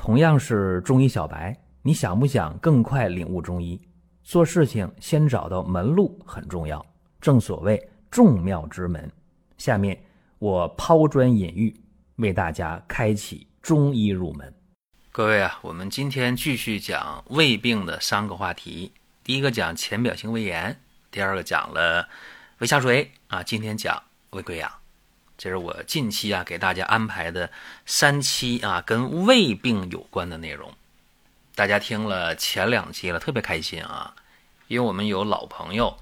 同样是中医小白，你想不想更快领悟中医？做事情先找到门路很重要，正所谓众妙之门。下面我抛砖引玉，为大家开启中医入门。各位啊，我们今天继续讲胃病的三个话题。第一个讲浅表性胃炎，第二个讲了胃下垂啊，今天讲胃溃疡。这是我近期啊给大家安排的三期啊跟胃病有关的内容。大家听了前两期了，特别开心啊，因为我们有老朋友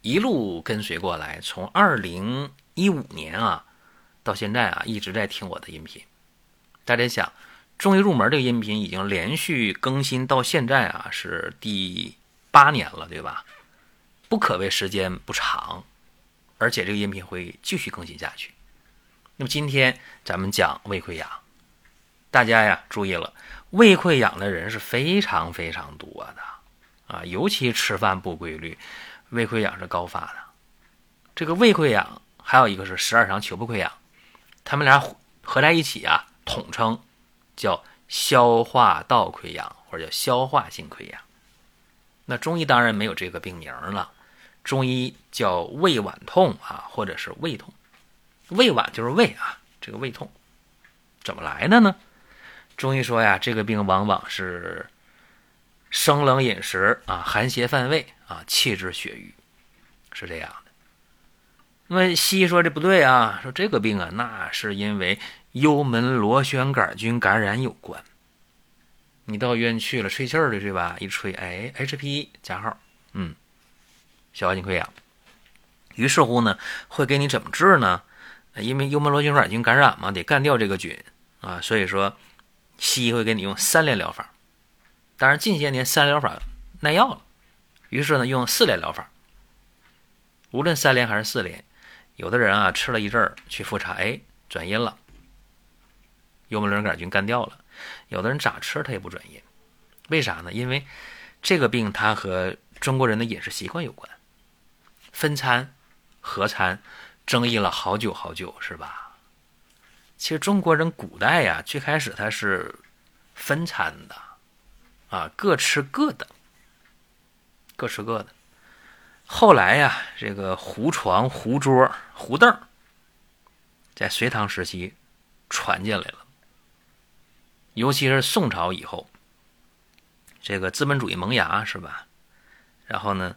一路跟随过来，从二零一五年啊到现在啊一直在听我的音频。大家想，中医入门这个音频已经连续更新到现在啊是第八年了，对吧？不可谓时间不长。而且这个音频会继续更新下去。那么今天咱们讲胃溃疡，大家呀注意了，胃溃疡的人是非常非常多的啊，尤其吃饭不规律，胃溃疡是高发的。这个胃溃疡还有一个是十二肠球部溃疡，他们俩合在一起啊，统称叫消化道溃疡或者叫消化性溃疡。那中医当然没有这个病名了。中医叫胃脘痛啊，或者是胃痛。胃脘就是胃啊，这个胃痛怎么来的呢？中医说呀，这个病往往是生冷饮食啊，寒邪犯胃啊，气滞血瘀，是这样的。那么西医说这不对啊，说这个病啊，那是因为幽门螺旋杆菌感染有关。你到医院去了，吹气儿的对吧？一吹，哎，HP 加号，嗯。消化性溃疡，于是乎呢，会给你怎么治呢？因为幽门螺旋杆菌感染嘛，得干掉这个菌啊，所以说西医会给你用三联疗法。当然近些年三联疗法耐药了，于是呢用四联疗法。无论三联还是四联，有的人啊吃了一阵儿去复查，哎转阴了，幽门螺旋杆菌干掉了；有的人咋吃他也不转阴，为啥呢？因为这个病它和中国人的饮食习惯有关。分餐、合餐，争议了好久好久，是吧？其实中国人古代呀，最开始他是分餐的，啊，各吃各的，各吃各的。后来呀，这个胡床、胡桌、胡凳，在隋唐时期传进来了，尤其是宋朝以后，这个资本主义萌芽，是吧？然后呢，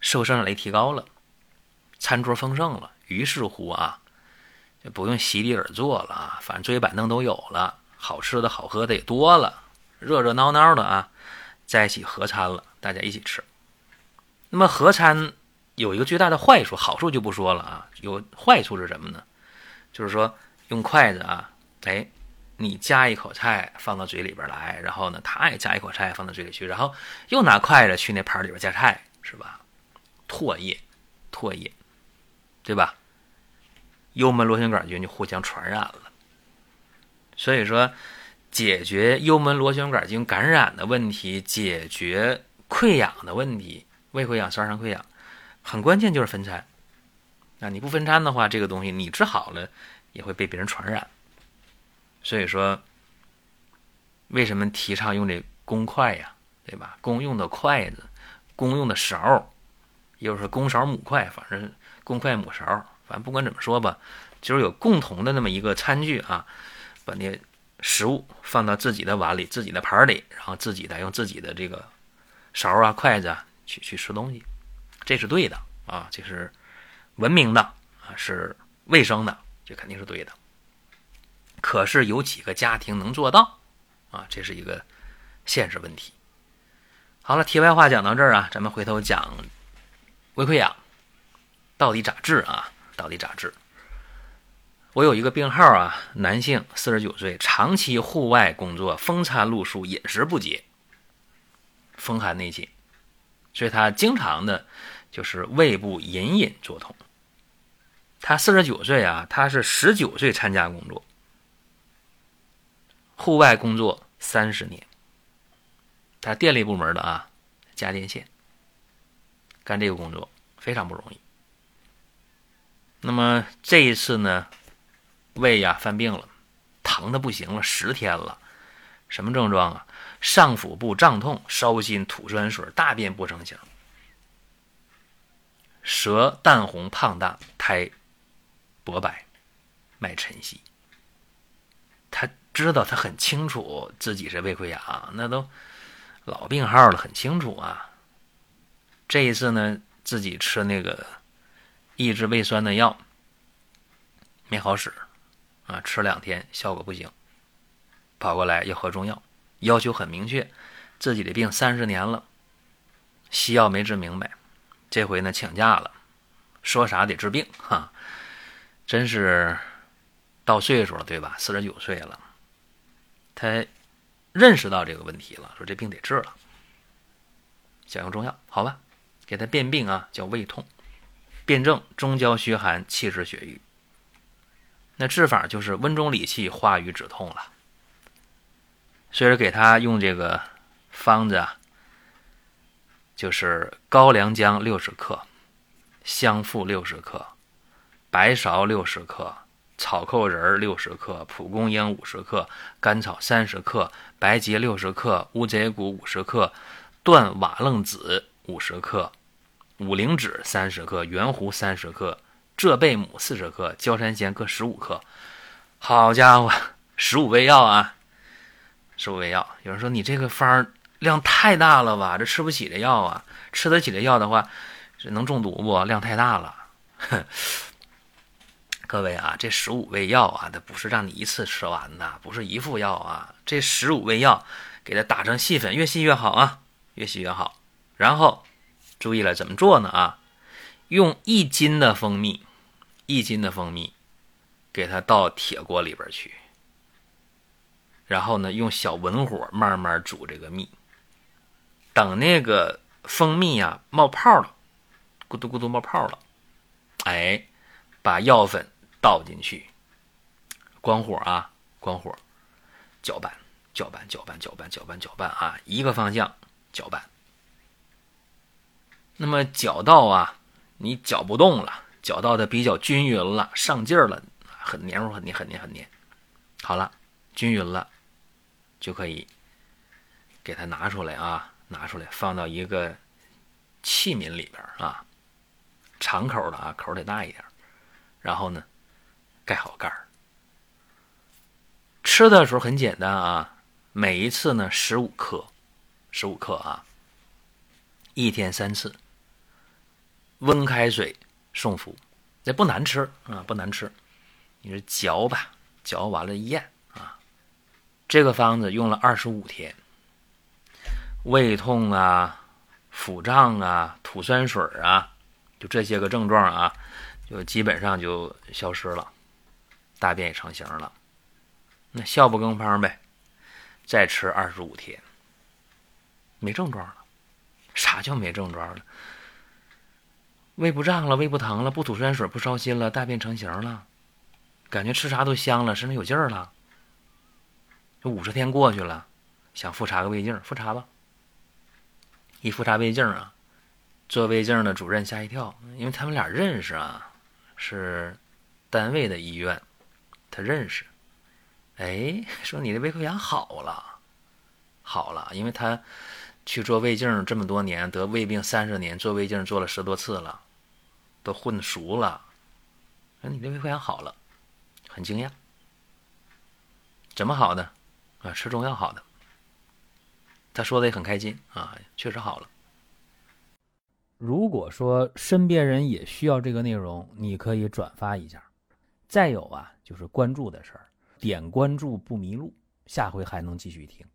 社会生产力提高了。餐桌丰盛了，于是乎啊，就不用席地而坐了啊，反正桌椅板凳都有了，好吃的好喝的也多了，热热闹闹的啊，在一起合餐了，大家一起吃。那么合餐有一个最大的坏处，好处就不说了啊，有坏处是什么呢？就是说用筷子啊，哎，你夹一口菜放到嘴里边来，然后呢，他也夹一口菜放到嘴里去，然后又拿筷子去那盘里边夹菜，是吧？唾液，唾液。对吧？幽门螺旋杆菌就互相传染了。所以说，解决幽门螺旋杆菌感染的问题，解决溃疡的问题，胃溃疡、十二肠溃疡，很关键就是分餐。啊，你不分餐的话，这个东西你治好了，也会被别人传染。所以说，为什么提倡用这公筷呀？对吧？公用的筷子，公用的勺，又是公勺母筷，反正。公筷母勺，反正不管怎么说吧，就是有共同的那么一个餐具啊，把那食物放到自己的碗里、自己的盘里，然后自己再用自己的这个勺啊、筷子啊去去吃东西，这是对的啊，这是文明的啊，是卫生的，这肯定是对的。可是有几个家庭能做到啊？这是一个现实问题。好了，题外话讲到这儿啊，咱们回头讲胃溃疡。到底咋治啊？到底咋治？我有一个病号啊，男性，四十九岁，长期户外工作，风餐露宿，饮食不节，风寒内侵，所以他经常的，就是胃部隐隐作痛。他四十九岁啊，他是十九岁参加工作，户外工作三十年，他电力部门的啊，家电线，干这个工作非常不容易。那么这一次呢，胃呀犯病了，疼的不行了，十天了，什么症状啊？上腹部胀痛、烧心、吐酸水、大便不成形、舌淡红胖大、苔薄白、脉沉细。他知道，他很清楚自己是胃溃疡，那都老病号了，很清楚啊。这一次呢，自己吃那个抑制胃酸的药没好使啊，吃两天效果不行，跑过来要喝中药。要求很明确，自己的病三十年了，西药没治明白，这回呢请假了，说啥得治病哈，真是到岁数了对吧？四十九岁了，他认识到这个问题了，说这病得治了，想用中药，好吧，给他辨病啊，叫胃痛，辨证中焦虚寒，气滞血瘀，那治法就是温中理气，化瘀止痛了。所以给他用这个方子啊，就是高良姜六十克，香附六十克，白芍六十克，草寇仁六十克，蒲公英五十克，甘草三十克，白及六十克，乌贼骨五十克，断瓦楞子五十克，五灵脂三十克，圆胡三十克，浙贝母四十克，焦山仙各十五克。好家伙，十五味药啊！十五味药，有人说你这个方量太大了吧？这吃不起这药啊！吃得起这药的话，这能中毒不？量太大了。各位啊，这十五味药啊，它不是让你一次吃完的，不是一副药啊。这十五味药给它打成细粉，越细越好啊，越细越好。然后注意了，怎么做呢？啊，用一斤的蜂蜜，一斤的蜂蜜，给它倒铁锅里边去。然后呢，用小文火慢慢煮这个蜜，等那个蜂蜜呀冒泡了，咕嘟咕嘟冒泡了，哎，把药粉倒进去，关火啊，关火，搅拌，搅拌，搅拌，搅拌，搅拌，搅拌啊，一个方向搅拌。那么搅到啊，你搅不动了，搅到的比较均匀了，上劲儿了，很黏糊，很黏，很黏，很黏。好了，均匀了。就可以给它拿出来啊，拿出来放到一个器皿里边啊，长口的啊，口得大一点。然后呢，盖好盖儿。吃的时候很简单啊，每一次呢十五克，十五克啊，一天三次，温开水送服，这不难吃啊，不难吃。你是嚼吧，嚼完了咽啊。这个方子用了二十五天，胃痛啊、腹胀啊、吐酸水啊，就这些个症状啊，就基本上就消失了，大便也成型了。那效不更方呗？再吃二十五天，没症状了。啥叫没症状了？胃不胀了，胃不疼了，不吐酸水，不烧心了，大便成型了，感觉吃啥都香了，身上有劲儿了。这五十天过去了，想复查个胃镜，复查吧。一复查胃镜啊，做胃镜的主任吓一跳，因为他们俩认识啊，是单位的医院，他认识。哎，说你的胃溃疡好了，好了，因为他去做胃镜这么多年，得胃病三十年，做胃镜做了十多次了，都混熟了。说你的胃溃疡好了，很惊讶。怎么好的？啊，吃中药好的，他说的也很开心啊，确实好了。如果说身边人也需要这个内容，你可以转发一下。再有啊，就是关注的事儿，点关注不迷路，下回还能继续听。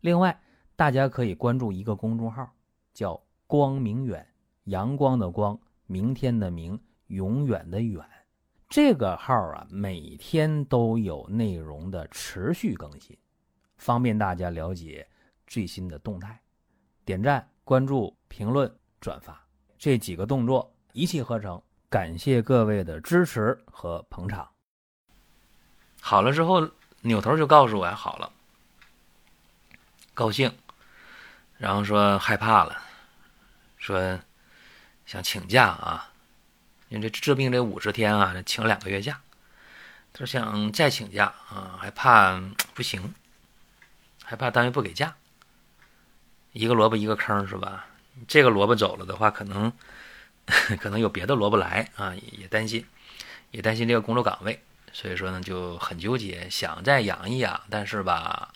另外，大家可以关注一个公众号，叫“光明远”，阳光的光，明天的明，永远的远。这个号啊，每天都有内容的持续更新。方便大家了解最新的动态，点赞、关注、评论、转发这几个动作一气呵成。感谢各位的支持和捧场。好了之后，扭头就告诉我好了，高兴，然后说害怕了，说想请假啊，因为这治病这五十天啊，请两个月假，他说想再请假啊，还怕不行。还怕单位不给假。一个萝卜一个坑是吧？这个萝卜走了的话，可能可能有别的萝卜来啊，也担心，也担心这个工作岗位，所以说呢就很纠结，想再养一养，但是吧，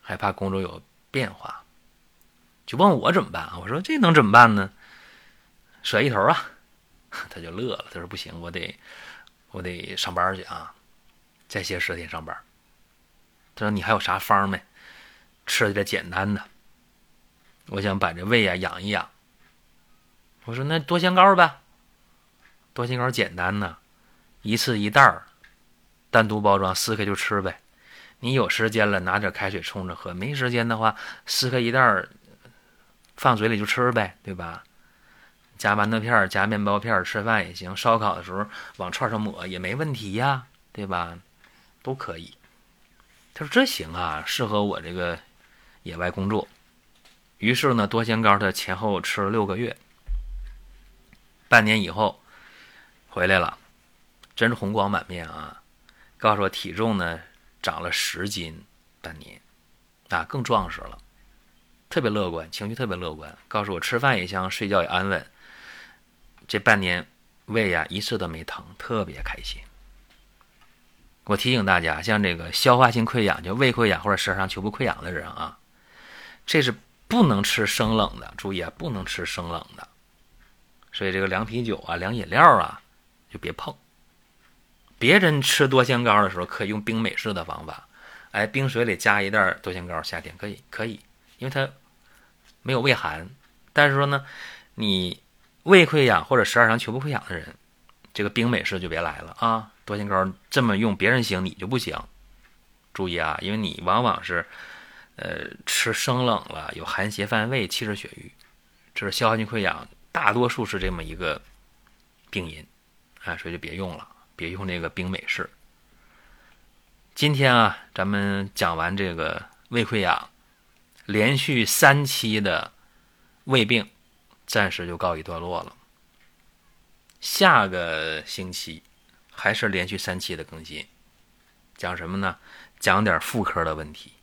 害怕工作有变化，就问我怎么办啊？我说这能怎么办呢？甩一头啊！他就乐了，他说不行，我得我得上班去啊，再歇十天上班。他说你还有啥方没？吃点简单的。我想把这胃啊养一养。我说那多香膏呗，多香膏简单呢，一次一袋儿，单独包装撕开就吃呗。你有时间了拿点开水冲着喝，没时间的话撕开一袋儿，放嘴里就吃呗，对吧？夹馒头片夹面包片吃饭也行，烧烤的时候往串上抹也没问题呀，对吧？都可以。他说这行啊，适合我这个野外工作。于是呢，多香膏他前后吃了六个月，半年以后回来了，真是红光满面啊！告诉我体重呢长了十斤，半年啊更壮实了，特别乐观，情绪特别乐观。告诉我吃饭也香，睡觉也安稳。这半年胃呀一次都没疼，特别开心。我提醒大家，像这个消化性溃疡，就胃溃疡或者十二肠球部溃疡的人啊，这是。不能吃生冷的，注意啊，不能吃生冷的。所以这个凉啤酒啊、凉饮料啊，就别碰。别人吃多香膏的时候，可以用冰美式的方法，哎，冰水里加一袋多香膏，夏天可以可以，因为它没有胃寒。但是说呢，你胃溃疡或者十二肠球部溃疡的人，这个冰美式就别来了啊。多香膏这么用，别人行你就不行。注意啊，因为你往往是。呃，吃生冷了有寒邪犯胃、气滞血瘀，这是消化性溃疡，大多数是这么一个病因，啊，所以就别用了，别用这个冰美式。今天啊，咱们讲完这个胃溃疡，连续三期的胃病，暂时就告一段落了。下个星期还是连续三期的更新，讲什么呢？讲点妇科的问题。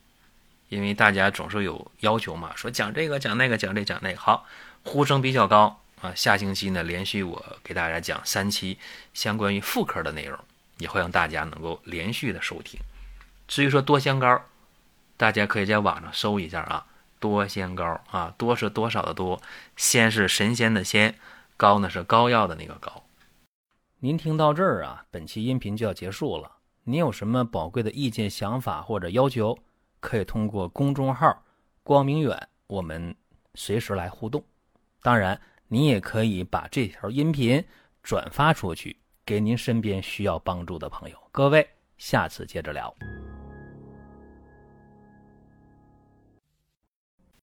因为大家总是有要求嘛，说讲这个讲那个讲这讲那个，好，呼声比较高啊。下星期呢，连续我给大家讲三期相关于妇科的内容，也会让大家能够连续的收听。至于说多香膏，大家可以在网上搜一下啊，多仙膏啊，多是多少的多，仙是神仙的仙，膏呢是膏药的那个膏。您听到这儿啊，本期音频就要结束了。您有什么宝贵的意见、想法或者要求？可以通过公众号“光明远”，我们随时来互动。当然，您也可以把这条音频转发出去，给您身边需要帮助的朋友。各位，下次接着聊。